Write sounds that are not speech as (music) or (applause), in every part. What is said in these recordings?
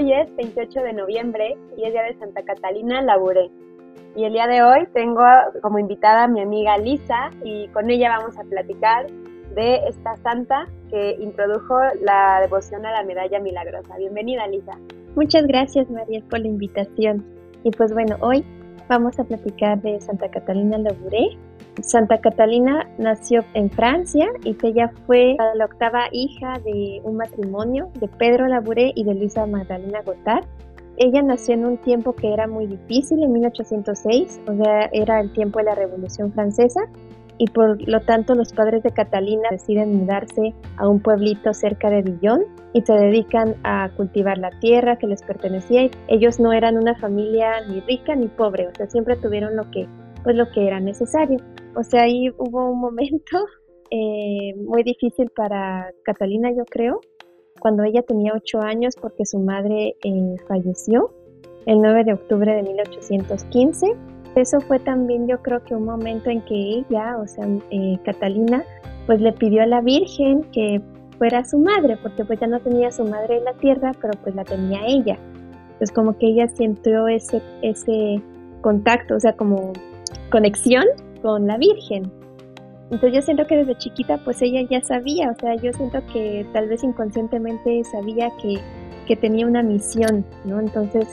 Hoy es 28 de noviembre y es día de Santa Catalina Labouré. Y el día de hoy tengo como invitada a mi amiga Lisa y con ella vamos a platicar de esta santa que introdujo la devoción a la medalla milagrosa. Bienvenida Lisa. Muchas gracias María por la invitación. Y pues bueno, hoy vamos a platicar de Santa Catalina Labouré. Santa Catalina nació en Francia y ella fue la octava hija de un matrimonio de Pedro Labouré y de Luisa Magdalena Gotard. Ella nació en un tiempo que era muy difícil, en 1806, o sea, era el tiempo de la Revolución Francesa, y por lo tanto los padres de Catalina deciden mudarse a un pueblito cerca de Dijon y se dedican a cultivar la tierra que les pertenecía. Ellos no eran una familia ni rica ni pobre, o sea, siempre tuvieron lo que, pues lo que era necesario. O sea, ahí hubo un momento (laughs) eh, muy difícil para Catalina, yo creo, cuando ella tenía ocho años porque su madre eh, falleció el 9 de octubre de 1815. Eso fue también yo creo que un momento en que ella, o sea, eh, Catalina, pues le pidió a la Virgen que fuera su madre, porque pues ya no tenía su madre en la tierra, pero pues la tenía ella. Entonces como que ella sintió ese, ese contacto, o sea, como conexión con la Virgen. Entonces yo siento que desde chiquita pues ella ya sabía, o sea, yo siento que tal vez inconscientemente sabía que, que tenía una misión, ¿no? Entonces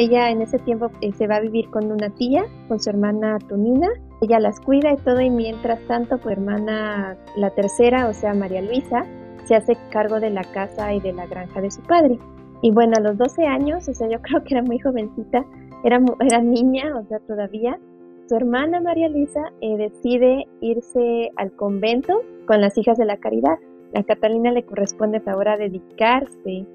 ella en ese tiempo eh, se va a vivir con una tía, con su hermana Tonina, ella las cuida y todo y mientras tanto su hermana, la tercera, o sea María Luisa, se hace cargo de la casa y de la granja de su padre. Y bueno, a los 12 años, o sea, yo (laughs) creo que era muy jovencita, era, era niña, o sea, todavía, su hermana María Luisa eh, decide irse al convento con las hijas de la caridad. A Catalina le corresponde ahora dedicarse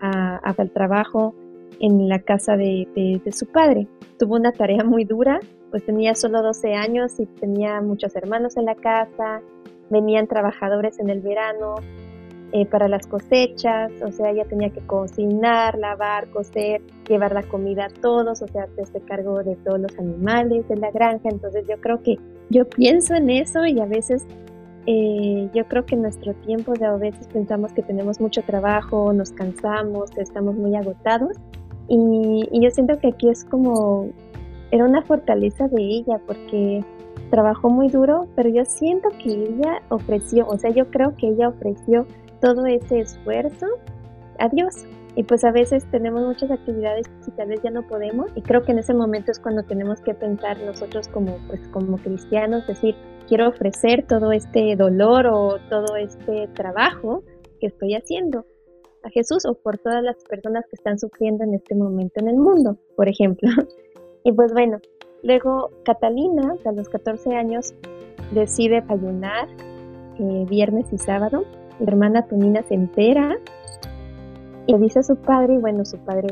al trabajo en la casa de, de, su padre. Tuvo una tarea muy dura, pues tenía solo 12 años y tenía muchos hermanos en la casa, venían trabajadores en el verano, eh, para las cosechas, o sea, ella tenía que cocinar, lavar, coser, llevar la comida a todos, o sea, hacerse cargo de todos los animales de la granja. Entonces yo creo que yo pienso en eso y a veces eh, yo creo que en nuestro tiempo de a veces pensamos que tenemos mucho trabajo, nos cansamos, estamos muy agotados y, y yo siento que aquí es como, era una fortaleza de ella porque trabajó muy duro, pero yo siento que ella ofreció, o sea, yo creo que ella ofreció todo ese esfuerzo a Dios. Y pues a veces tenemos muchas actividades y tal vez ya no podemos. Y creo que en ese momento es cuando tenemos que pensar nosotros como, pues, como cristianos, decir, quiero ofrecer todo este dolor o todo este trabajo que estoy haciendo Jesús o por todas las personas que están sufriendo en este momento en el mundo, por ejemplo. (laughs) Y pues bueno, luego Catalina, a los 14 años, decide ayunar eh, viernes y sábado mi hermana Tonina se entera y le dice a su padre, y bueno, su padre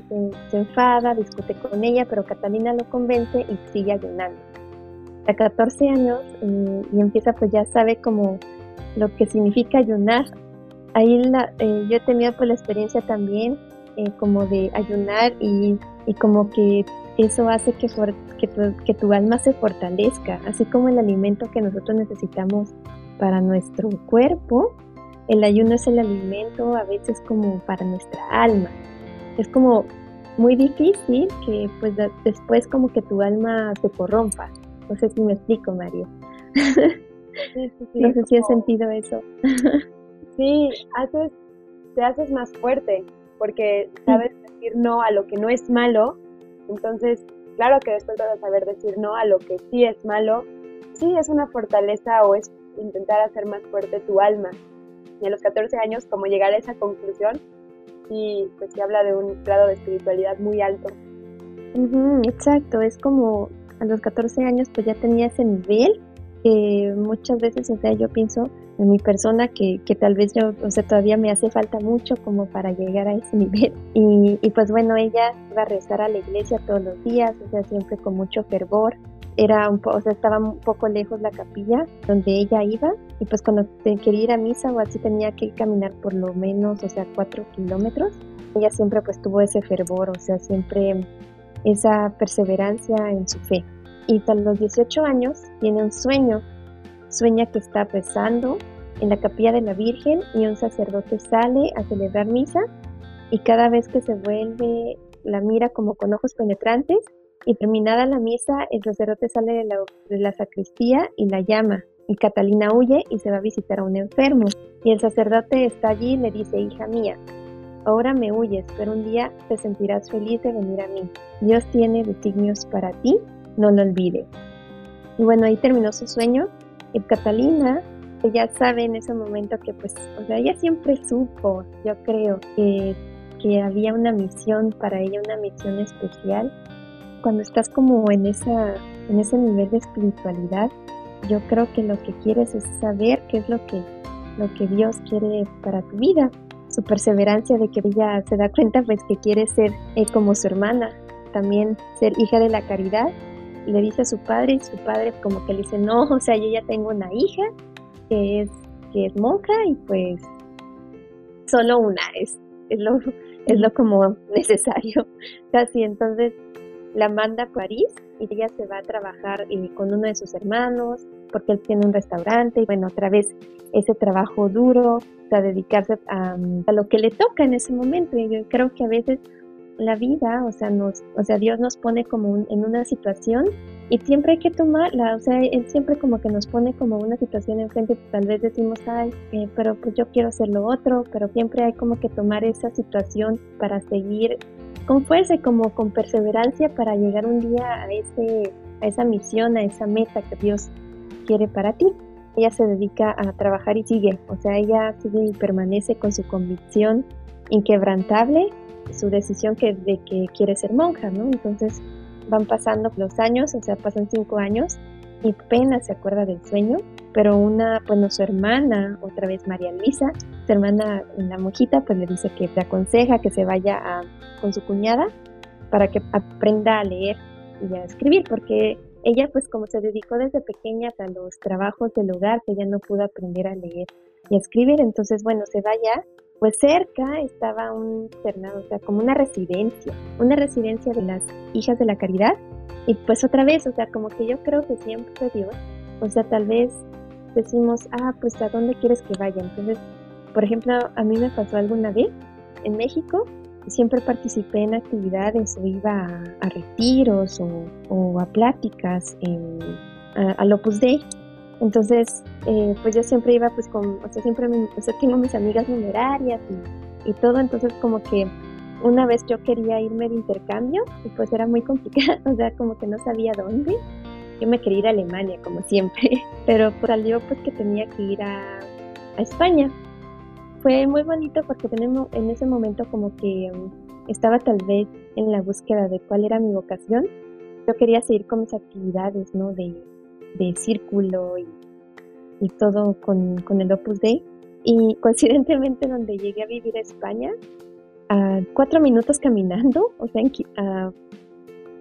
se, enfada, discute con ella, pero Catalina lo convence y sigue ayunando. A 14 años eh, y empieza pues ya sabe como lo que significa ayunar. Ahí la, eh, yo he tenido pues la experiencia también eh, como de ayunar y, y, como que eso hace que, que, tu, que tu alma se fortalezca, así como el alimento que nosotros necesitamos para nuestro cuerpo, el ayuno es el alimento a veces como para nuestra alma. Es como muy difícil que pues después como que tu alma se corrompa. No sé si me explico, María. (laughs) no sé si has sentido eso. (laughs) sí, haces, te haces más fuerte porque sabes decir no a lo que no es malo. Entonces, claro que después vas a saber decir no a lo que sí es malo. Sí, es una fortaleza o es intentar hacer más fuerte tu alma y a los 14 años como llegar a esa conclusión y pues se habla de un grado de espiritualidad muy alto. exacto, es como a los 14 años pues ya tenía ese nivel que muchas veces, o sea, yo pienso en mi persona que, que tal vez yo, o sea, todavía me hace falta mucho como para llegar a ese (laughs) nivel. Y, y pues bueno, ella iba a rezar a la iglesia todos los días, o sea, siempre con mucho fervor era un o sea, estaba un poco lejos la capilla donde ella iba y pues cuando quería ir a misa o así tenía que caminar por lo menos, o sea, cuatro kilómetros. Ella siempre pues tuvo ese fervor, o sea, siempre esa perseverancia en su fe. Y a los 18 años tiene un sueño, sueña que está rezando en la capilla de la Virgen y un sacerdote sale a celebrar misa y cada vez que se vuelve la mira como con ojos penetrantes y terminada la misa el sacerdote sale de la, de la sacristía y la llama y Catalina huye y se va a visitar a un enfermo. Y el sacerdote está allí y le dice hija mía ahora me huyes pero un día te sentirás feliz de venir a mí. Dios tiene designios para ti no lo olvides y bueno ahí terminó su sueño y Catalina ella sabe en ese momento que pues, o sea, ella siempre supo, yo creo, que, que había una misión para ella, una misión especial. Cuando estás como en, esa, en ese nivel de espiritualidad, yo creo que lo que quieres es saber qué es lo que, lo que Dios quiere para tu vida. Su perseverancia de que ella se da cuenta pues que quiere ser eh, como su hermana, también ser hija de la caridad. Le dice a su padre y su padre como que le dice, no, o sea, yo ya tengo una hija que es, que es monja y pues solo una es, es, lo, es lo como necesario (laughs) casi. Entonces la manda a París y ella se va a trabajar eh, con uno de sus hermanos porque él tiene un restaurante y bueno, otra vez ese trabajo duro, a dedicarse a, a, lo que le toca en ese momento. Y yo creo que a veces la vida, o sea, nos, o sea, Dios nos pone como en una situación y siempre hay que tomarla, o sea, él siempre como que nos pone como una situación enfrente, tal vez decimos, ay, eh, pero pues yo quiero hacer lo otro, pero siempre hay como que tomar esa situación para seguir con fuerza y como con perseverancia para llegar un día a, ese, a esa misión, a esa meta que Dios quiere para ti. Ella se dedica a trabajar y sigue, o sea, ella sigue y permanece con su convicción inquebrantable, su decisión que, de que quiere ser monja, ¿no? Entonces, van pasando los años, o sea, pasan cinco años y apenas se acuerda del sueño, pero una, bueno, su hermana, otra vez María Luisa, su hermana, la monjita, pues le dice que le aconseja que se vaya con su cuñada para que aprenda a leer y a escribir, porque ella pues como se dedicó desde pequeña a los trabajos del hogar, que ella no pudo aprender a leer y a escribir, entonces bueno, se vaya pues cerca estaba un internado, o sea, como una residencia, una residencia de las hijas de la caridad. Y pues otra vez, o sea, como que yo creo que siempre Dios, o sea, tal vez decimos, ah, pues a dónde quieres que vaya. Entonces, por ejemplo, a mí me pasó alguna vez en México, siempre participé en actividades o iba a, retiros o, a pláticas a, al Opus Dei entonces, eh, pues yo siempre iba pues con, o sea, siempre, o sea, tengo mis amigas numerarias y, todo, entonces como que una vez yo quería irme de intercambio y pues era muy complicado, (laughs) o sea, como que no sabía dónde. Yo me quería ir a Alemania, como siempre, (laughs) pero pues, salió pues que tenía que ir a, España. Fue muy bonito porque tenemos, en ese momento como que um, estaba tal vez en la búsqueda de cuál era mi vocación. Yo quería seguir con mis actividades, ¿no? De, de círculo y, y todo con, con, el Opus Dei. Y (laughs) coincidentemente donde llegué a vivir a España, a cuatro minutos caminando, o sea, a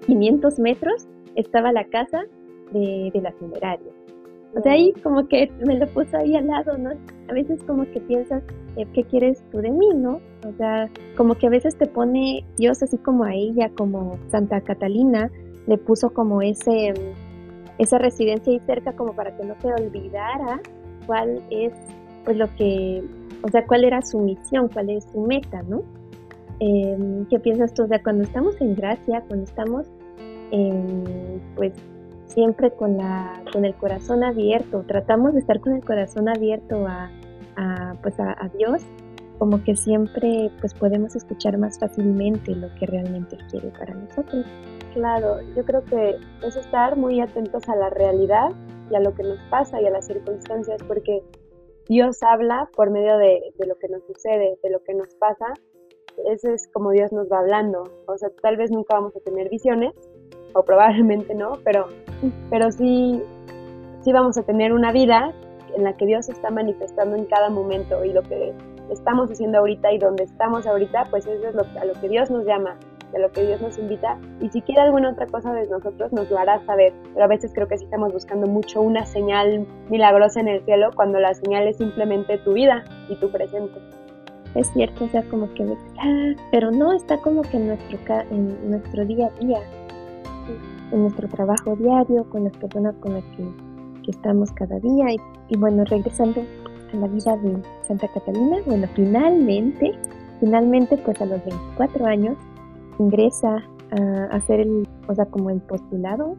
500 metros, estaba la casa de, de la funeraria. O sea, ahí como que me lo puso ahí al lado, ¿no? A veces como que piensas, eh, ¿qué quieres tú de mí, no? O sea, como que a veces te pone Dios así como a ella, como Santa Catalina, le puso como ese esa residencia ahí cerca como para que no se olvidara cuál es pues lo que, o sea, cuál era su misión, cuál es su meta, ¿no? Em, ¿Qué piensas tú? O sea, cuando estamos en gracia, cuando estamos pues siempre con, la, con el corazón abierto, tratamos de estar con el corazón abierto a, pues a, a, Dios, como que siempre pues podemos escuchar más fácilmente lo que realmente quiere para nosotros. Claro, yo creo que es estar muy atentos a la realidad y a lo que nos pasa y a las circunstancias, porque Dios habla por medio de, lo que nos sucede, de lo que nos pasa. Ese es como Dios nos va hablando. O sea, tal vez nunca vamos a tener visiones, o probablemente no, pero, pero sí, sí vamos a tener una vida en la que Dios está manifestando en cada momento y lo que estamos haciendo ahorita y donde estamos ahorita, pues eso es lo, a lo que Dios nos llama de lo que Dios nos invita y si quiere alguna otra cosa de nosotros nos lo hará saber, pero a veces creo que sí estamos buscando mucho una señal milagrosa en el cielo cuando la señal es simplemente tu vida y tu presente. Es cierto, o sea, como que, ah, pero no está como que en nuestro, en nuestro día a día, en nuestro trabajo diario, con las personas con las que, que estamos cada día. Y, y bueno, regresando a la vida de Santa Catalina, bueno, finalmente finalmente pues a los 24 años ingresa a hacer el, o sea, como el postulado,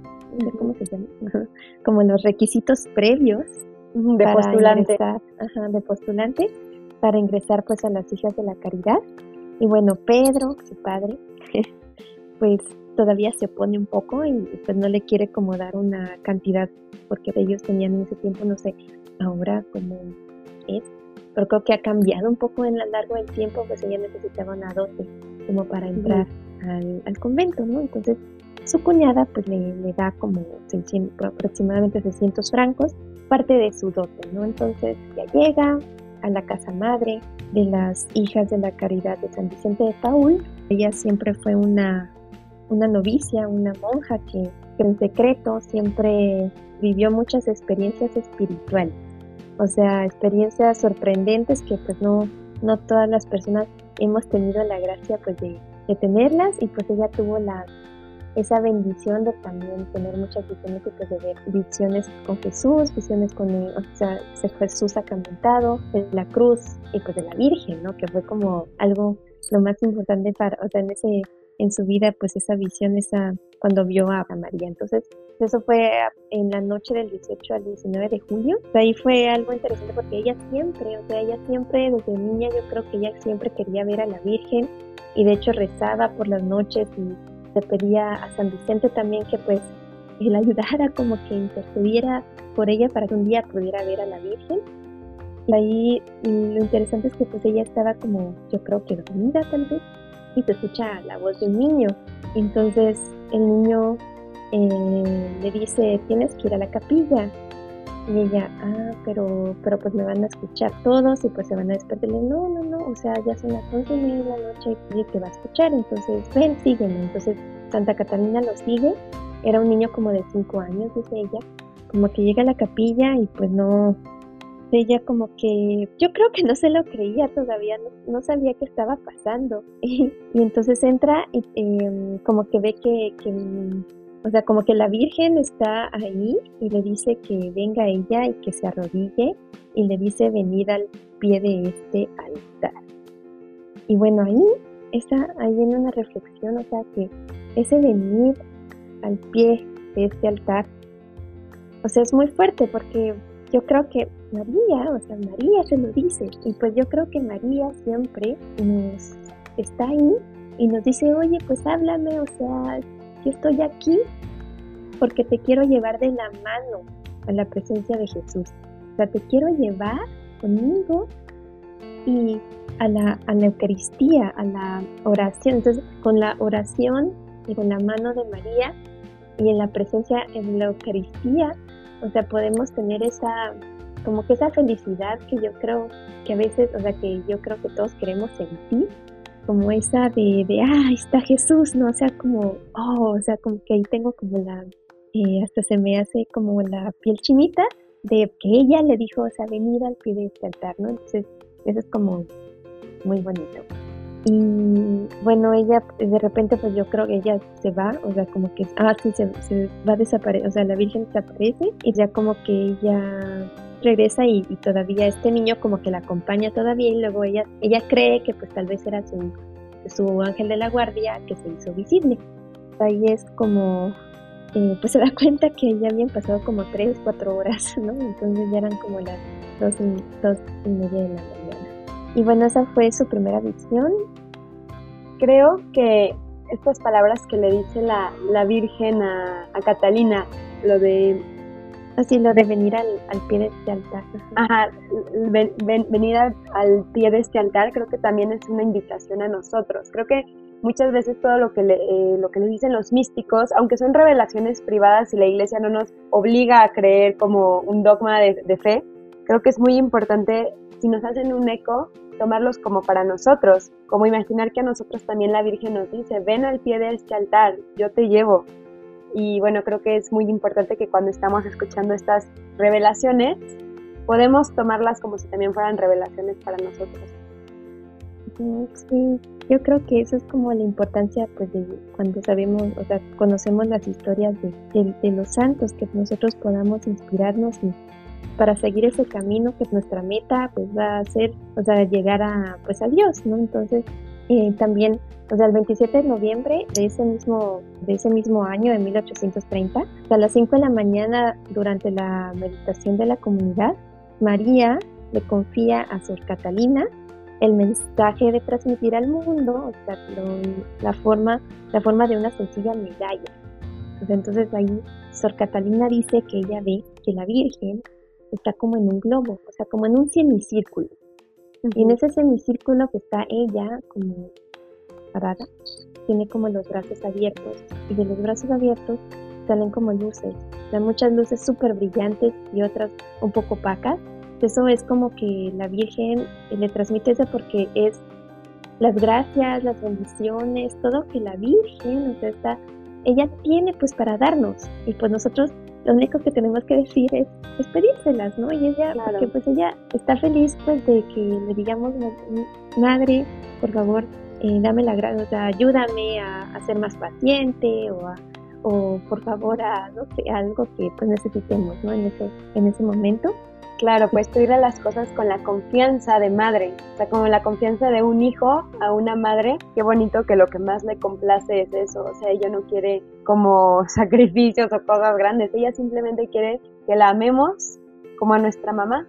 cómo se llama, (laughs) como los requisitos previos de postulante. ajá, de postulante para ingresar pues a las hijas de la caridad. Y bueno, Pedro, su padre, (laughs) pues todavía se opone un poco y pues no le quiere como dar una cantidad porque ellos tenían en ese tiempo, no sé, ahora como es, pero creo que ha cambiado un poco en lo largo del tiempo, pues ella necesitaba una dote como para entrar al, convento, ¿no? Entonces su cuñada pues le, le da como 600, aproximadamente 600 francos, parte de su dote, ¿no? Entonces ya llega a la casa madre de las hijas de la caridad de San Vicente de Paul. Ella siempre fue una, una novicia, una monja que, en secreto siempre vivió muchas experiencias espirituales. O sea, experiencias sorprendentes que pues no, no todas las personas hemos tenido la gracia pues de tenerlas y pues ella tuvo la esa bendición de también tener muchas visiones pues, de ver visiones con Jesús, visiones con o sea, Jesús sacramentado, de la cruz y pues de la Virgen, ¿no? Que fue como algo lo más importante para, o sea, en ese en su vida pues esa visión esa cuando vio a María. Entonces, eso fue en la noche del 18 al 19 de julio. ahí fue algo interesante porque ella siempre, o sea, ella siempre desde niña yo creo que ella siempre quería ver a la Virgen y de hecho rezaba por las noches y le pedía a San Vicente también que pues él (laughs) ayudara como que intercediera por ella para que un día pudiera ver a la Virgen. Y ahí lo interesante es que pues ella estaba como, yo creo que dormida tal vez, y se escucha la voz de un niño. Entonces el niño eh, le dice, tienes que ir a la capilla. Y ella, ah, pero, pero pues me van a escuchar todos y pues se van a despertar. no, no, no, o sea, ya son las once y media de la noche y te va a escuchar, entonces (laughs) ven, sígueme. Entonces Santa Catalina lo sigue, era un niño como de cinco años, dice ella, como que llega a la capilla y pues no, ella como que yo creo que no se lo creía todavía, no, sabía qué estaba pasando. (laughs) Y, entonces entra y em, como que ve que o sea, como que la Virgen está ahí y le dice que venga ella y que se arrodille y le dice venir al pie de este altar. Y bueno, ahí está, ahí viene una reflexión, o sea, que ese venir al pie de este altar, o sea, es muy fuerte porque yo creo que María, o sea, María se lo dice, y pues yo creo que María siempre nos está ahí y nos dice, oye, pues háblame, o sea, yo estoy aquí porque te quiero llevar de la mano a la presencia de Jesús. O sea, te quiero llevar conmigo y a la, a la Eucaristía, a la oración. Entonces, con la oración y con la mano de María y en la presencia en la Eucaristía, o sea, podemos tener esa, como que esa felicidad que yo creo que a veces, o sea, que yo creo que todos queremos sentir como esa de, de, ah, está Jesús, ¿no? O sea, como, oh, o sea, como que ahí tengo como la, eh, hasta se me hace como la piel chinita de que ella le dijo, o sea, venir al pie de este altar, ¿no? Entonces, eso es como muy bonito. Y bueno, ella de repente, pues yo creo que ella se va, o sea, como que, ah, sí, se, se va a desaparecer, o sea, la Virgen desaparece y ya como que ella regresa y, todavía este niño como que la acompaña todavía y luego ella, ella cree que pues tal vez era su, su ángel de la guardia que se hizo visible. Ahí es como, eh, pues se da (laughs) cuenta que ya habían pasado como 3, 4 horas, ¿no? Entonces ya eran como las 2 y, media de la mañana. Y bueno, esa fue su primera visión. Creo que estas palabras que le dice la, la Virgen a, a Catalina, lo de Así lo de venir al, pie de este altar. Ajá, venir al, pie de este altar creo que también es una invitación a nosotros. Creo que muchas veces todo lo que le, eh, lo que le dicen los místicos, aunque son revelaciones privadas y la iglesia no nos obliga a creer como un dogma de, de fe, creo que es muy importante, si nos hacen un eco, tomarlos como para nosotros, como imaginar que a nosotros también la Virgen nos dice, ven al pie de este altar, yo te llevo, y bueno, creo que es muy importante que cuando estamos escuchando estas revelaciones, podemos tomarlas como si también fueran revelaciones para nosotros. Sí, yo creo que eso es como la importancia pues de cuando sabemos, o sea, conocemos las historias de, de, los santos, que nosotros podamos inspirarnos y, para seguir ese camino que nuestra meta pues va a ser, o sea, llegar a pues a Dios, ¿no? Entonces, eh, también, o sea, el 27 de noviembre de ese mismo, de ese mismo año, de 1830, a las 5 de la mañana, durante la meditación de la comunidad, María le confía a Sor Catalina el mensaje de transmitir al mundo, o sea, la, forma, la forma de una sencilla medalla. entonces ahí Sor Catalina dice que ella ve que la Virgen está como en un globo, o sea, como en un semicírculo. Y en ese semicírculo que está ella como parada, tiene como los brazos abiertos y de los brazos abiertos salen como luces, o sea, muchas luces súper brillantes y otras un poco opacas. Eso es como que la Virgen le transmite eso porque es las gracias, las bendiciones, todo que la Virgen, o sea, está, ella tiene pues para darnos y pues nosotros lo único que tenemos que decir es, pedírselas, ¿no? Y ella, porque pues ella está feliz pues de que le digamos, madre, por favor, eh, dame la gracia, o sea, ayúdame a, ser más paciente o, o por favor a, no sé, algo que pues necesitemos, ¿no? En ese, en ese momento. Claro, pues pedir las cosas con la confianza de madre, o sea, como la confianza de un hijo a una madre. Qué bonito que lo que más le complace es eso, o sea, ella no quiere como (laughs) sacrificios o cosas grandes, ella simplemente quiere que la amemos como a nuestra mamá.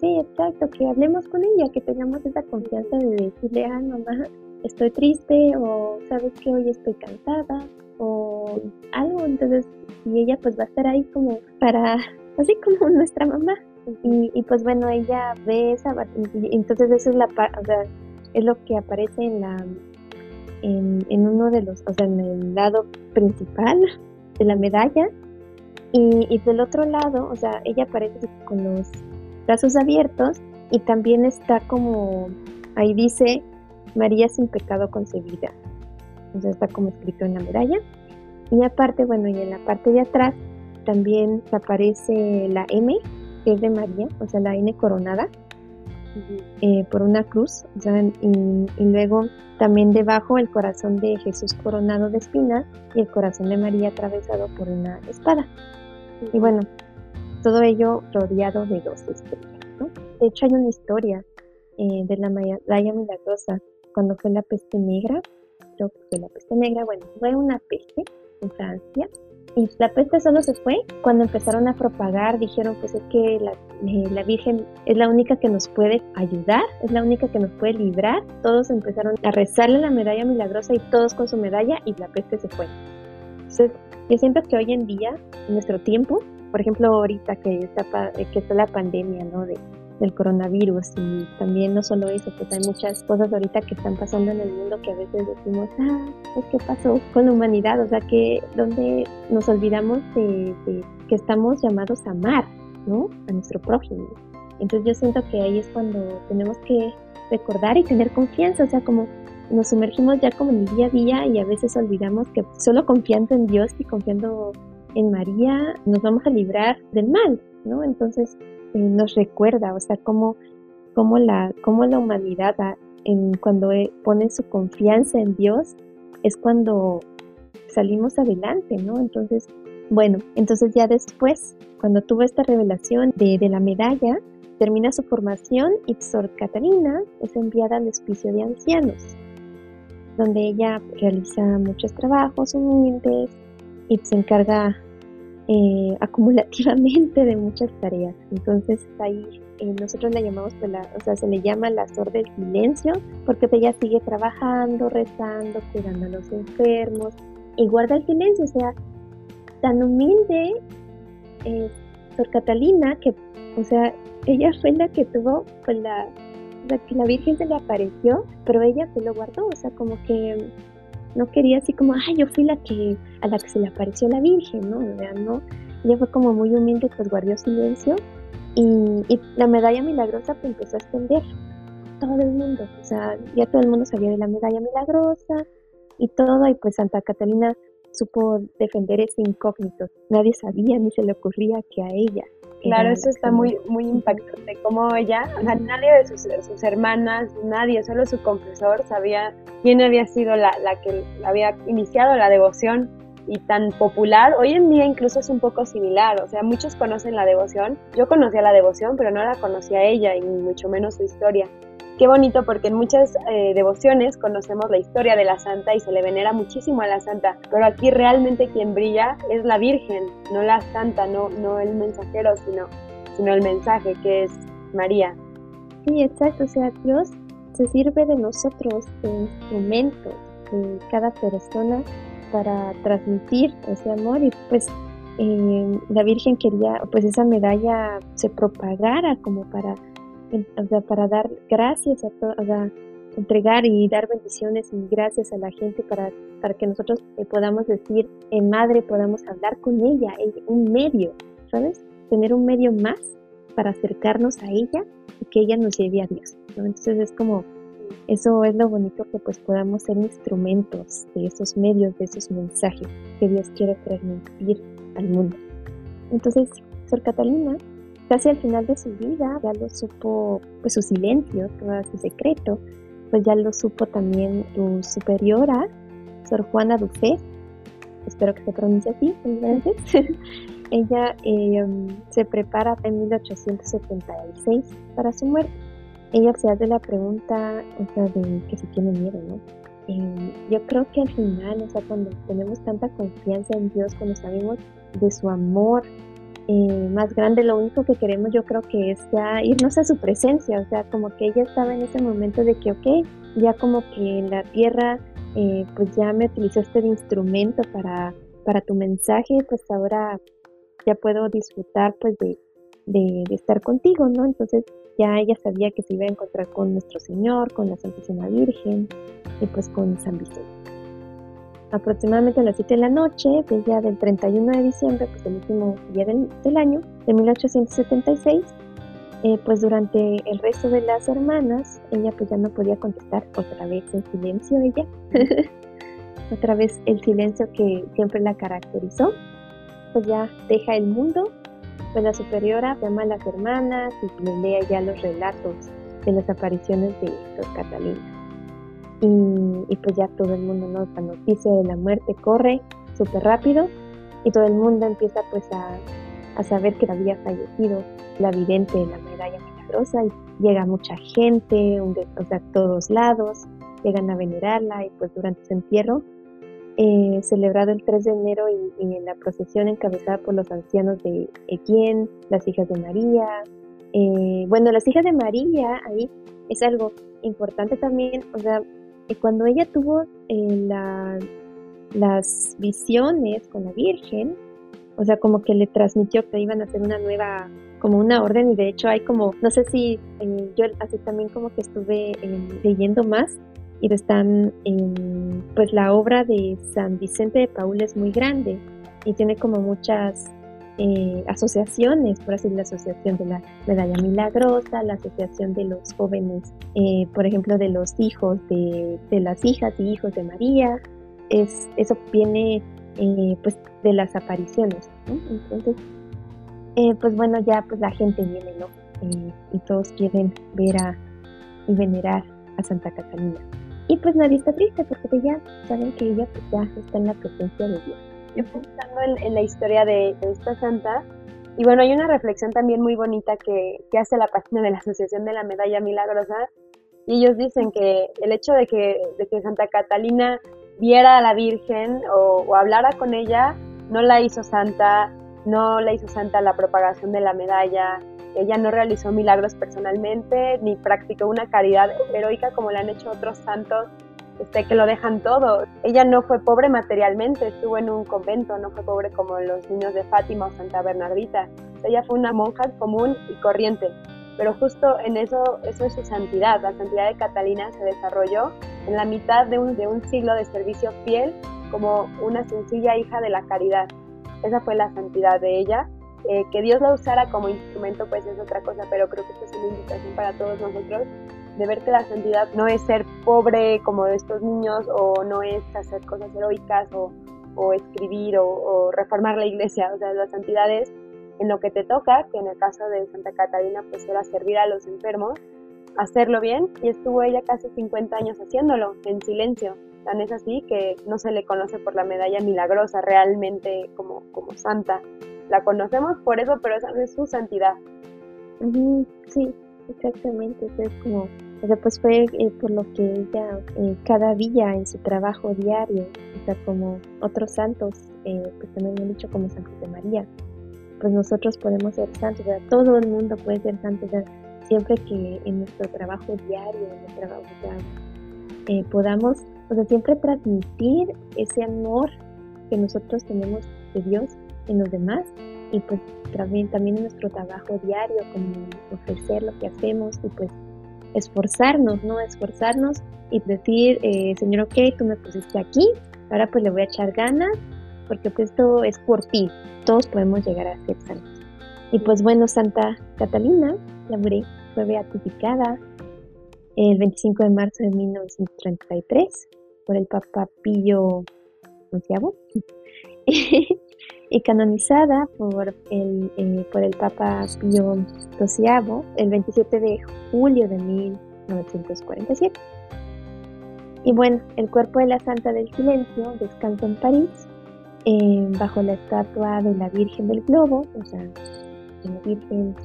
Sí, exacto, que hablemos con ella, que tengamos esa confianza de decirle, ah, mamá, estoy triste o sabes que hoy estoy cansada o algo, entonces, y ella pues va a estar ahí como para así como (laughs) nuestra mamá. Y, pues bueno, ella ve esa, entonces eso es la, o sea, es lo que aparece en la, en, uno de los, o sea, en el lado principal de la medalla. Y, y del otro lado, o sea, ella aparece con los brazos abiertos y también está como, ahí dice, María sin pecado concebida. Sea, está como escrito en la medalla. Y aparte, bueno, y en la parte de atrás también aparece la M, que es de María, o sea, la N coronada eh, por una cruz, y, luego también debajo el corazón de Jesús coronado de espinas y el corazón de María atravesado por una espada. Y bueno, todo ello rodeado de dos estrellas. De hecho, hay una historia eh, de la medalla milagrosa cuando fue la peste negra, creo que fue la peste negra, bueno, fue una peste en Francia y la peste solo se fue cuando empezaron a propagar, dijeron pues es que la, eh, la, Virgen es la única que nos puede ayudar, es la única que nos puede librar. Todos empezaron a rezarle la medalla milagrosa y todos con su medalla y la peste se fue. Entonces, yo siento que hoy en día, en nuestro tiempo, por ejemplo ahorita que está, que está la pandemia, ¿no? De, del coronavirus y también no solo eso, pues hay muchas cosas ahorita que están pasando en el mundo que a veces decimos, ah, pues qué pasó con la humanidad, o sea que donde nos olvidamos de, que estamos llamados a amar, ¿no? A nuestro prójimo. Entonces yo siento que ahí es cuando tenemos que recordar y tener confianza, o sea, como nos sumergimos ya como en el día a día y a veces olvidamos que solo confiando en Dios y confiando en María nos vamos a librar del mal, ¿no? Entonces eh, nos recuerda, o sea, cómo, cómo, la, cómo la humanidad en, cuando eh, pone su confianza en Dios es cuando salimos adelante, ¿no? Entonces, bueno, entonces ya después, cuando tuvo esta revelación de, de la medalla, termina su formación y Sor Catalina es enviada al hospicio de ancianos, donde ella realiza muchos trabajos humildes y se encarga eh, acumulativamente de muchas tareas. Entonces ahí eh, nosotros la llamamos, pues, la, o sea, se le llama la sor del silencio, porque ella sigue trabajando, rezando, cuidando a los enfermos y guarda el silencio, o sea, tan humilde eh, Sor Catalina que, o sea, ella fue la que tuvo, pues la, la que la Virgen se le apareció, pero ella se lo guardó, o sea, como que no quería así como, ay, yo fui la que, a la que se le apareció la Virgen, ¿no? O sea, no, ella fue como muy humilde, pues guardó silencio y, la medalla milagrosa pues empezó a extender todo el mundo, o sea, ya todo el mundo sabía de la medalla milagrosa y todo, y pues Santa Catalina supo defender ese incógnito, nadie sabía ni se le ocurría que a ella Claro, eso está muy, muy impactante, como ella, o sea, nadie de sus, sus, hermanas, nadie, solo su confesor sabía quién había sido la, la que había iniciado la devoción y tan popular, hoy en día incluso es un poco similar, o sea, muchos conocen la devoción, yo conocía la devoción, pero no la conocía ella y mucho menos su historia. Qué bonito porque en muchas eh, devociones conocemos la historia de la santa y se le venera muchísimo a la santa, pero aquí realmente quien brilla es la Virgen, no la santa, no, no el mensajero, sino, sino el mensaje que es María. Sí, exacto, o sea, Dios se sirve de nosotros, de instrumentos, de cada persona para transmitir ese amor y pues eh, la Virgen quería pues esa medalla se propagara como para sea, para dar gracias a todo, entregar y dar bendiciones y gracias a la gente para, para que nosotros eh, podamos decir, eh, madre, podamos hablar con ella, un medio, ¿sabes? Tener un medio más para acercarnos a ella y que ella nos lleve a Dios. Entonces es como eso es lo bonito que pues podamos ser instrumentos de esos medios, de esos mensajes que Dios quiere transmitir al mundo. Entonces, Sor Catalina, casi al final de su vida, ya lo supo, pues su silencio, todo su secreto, pues ya lo supo también su superiora, Sor Juana Dufé, espero que se pronuncie así, entonces, (laughs) ella eh, se prepara en 1876 para su muerte. Ella se hace la pregunta, o sea, de que si tiene miedo, ¿no? Eh, yo creo que al final, o sea, cuando tenemos tanta confianza en Dios, cuando sabemos de su amor eh, más grande, lo único que queremos yo creo que es ya irnos a su presencia, o sea, como que ella estaba en ese momento de que, ok, ya como que en la tierra, eh, pues ya me utilizaste de instrumento para, para tu mensaje, pues ahora ya puedo disfrutar pues de, de, de estar contigo, ¿no? Entonces ya ella sabía que se iba a encontrar con nuestro Señor, con la Santísima Virgen y pues con San Vicente. Aproximadamente a las 7 de la noche, del día del 31 de diciembre, pues el último día del, año de 1876, eh, pues durante el resto de las hermanas, ella pues ya no podía contestar otra vez en silencio ella, (laughs) otra vez el silencio que siempre la caracterizó, pues ya deja el mundo pues la superiora llama a las hermanas y les lee ya los relatos de las apariciones de Sor Catalina. Y, pues ya todo el mundo, ¿no? La noticia de la muerte corre súper rápido y todo el mundo empieza pues a, saber que había fallecido la vidente de la medalla milagrosa y llega mucha gente, o sea, todos lados, llegan a venerarla y pues durante su entierro eh, celebrado el 3 de enero y, en la procesión encabezada por los ancianos de Equien, las hijas de María. Eh, bueno, las hijas de María, ahí es algo importante también, o sea, cuando ella tuvo las visiones con la Virgen, o sea, como que le transmitió que iban a hacer una nueva, como una orden, y de hecho hay como, no sé si yo así también como que estuve leyendo más, y están pues la obra de San Vicente de Paul es muy grande y tiene como muchas eh, asociaciones, por así la asociación de la medalla milagrosa, la asociación de los jóvenes, eh, por ejemplo, de los hijos de, de, las hijas y hijos de María, es, eso viene eh, pues de las apariciones, entonces, pues bueno, ya pues la gente viene, ¿no? y todos quieren ver a, y venerar a Santa Catalina. Y pues nadie está triste porque ya saben que ella pues ya está en la presencia de Dios. Yo pensando en, la historia de, esta santa, y bueno, hay una reflexión también muy bonita que, hace la página de la Asociación de la Medalla Milagrosa, y ellos dicen que el hecho de que, de que Santa Catalina viera a la Virgen o, hablara con ella, no la hizo santa, no la hizo santa la propagación de la medalla, ella no realizó milagros personalmente ni practicó una caridad heroica como le han hecho otros santos que lo dejan todo. Ella no fue pobre materialmente, estuvo en un convento, no fue pobre como los niños de Fátima o Santa Bernardita. Ella fue una monja común y corriente, pero justo en eso, eso es su santidad. La santidad de Catalina se desarrolló en la mitad de un, de un siglo de servicio fiel como una sencilla hija de la caridad. Esa fue la santidad de ella eh, que Dios la usara como instrumento pues es otra cosa, pero creo que esta es una invitación para todos nosotros de ver que la santidad no es ser pobre como estos niños o no es hacer cosas heroicas o, o escribir o, reformar la iglesia, o sea, la santidad es en lo que te toca, que en el caso de Santa Catalina pues era servir a los enfermos, hacerlo bien y estuvo ella casi 50 años haciéndolo en silencio Tan es así que no se le conoce por la medalla milagrosa realmente como, como santa. La conocemos por eso, pero esa no es su santidad. Sí, exactamente. es como, o sea, pues fue eh, por lo que ella eh, cada día en su trabajo diario, o sea, como otros santos, eh, pues también han dicho como San José María, pues nosotros podemos ser santos, o sea, todo el mundo puede ser santo, o sea, siempre que en nuestro trabajo diario, en nuestro trabajo, eh, podamos, o sea, siempre transmitir ese amor que nosotros tenemos de Dios en los demás y pues también, también en nuestro trabajo diario, como ofrecer lo que hacemos y pues esforzarnos, ¿no? Esforzarnos y decir, eh, Señor, ok, tú me pusiste aquí, ahora pues le voy a echar ganas, porque pues esto es por ti, todos podemos llegar a ser santos. Y pues bueno, Santa Catalina, la fue beatificada el 25 de marzo de 1933 por el Papa Pío XI (laughs) y canonizada por el, eh, por el Papa Pío XII el 27 de julio de 1947. Y bueno, el cuerpo de la Santa del Silencio descansa en París, eh, bajo la estatua de la Virgen del Globo, o sea, de la Virgen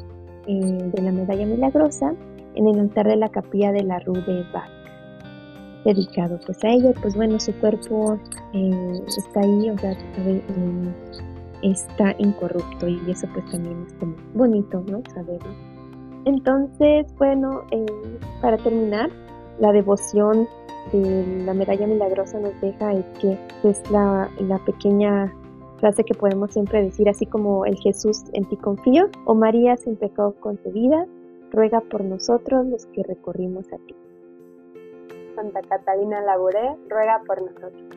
eh, de la Medalla Milagrosa, en el altar de la capilla de la Rue de Bac, dedicado pues a ella. Pues bueno, su cuerpo está ahí, o sea, está incorrupto y eso pues también es bonito, ¿no? Saberlo. Entonces, bueno, eh, para terminar, la devoción de la medalla milagrosa nos deja es que es la, la pequeña frase que podemos siempre decir, así como el Jesús en ti confío, o María sin pecado concebida, ruega por nosotros los que recorrimos a ti. Santa Catalina Laboré, ruega por nosotros.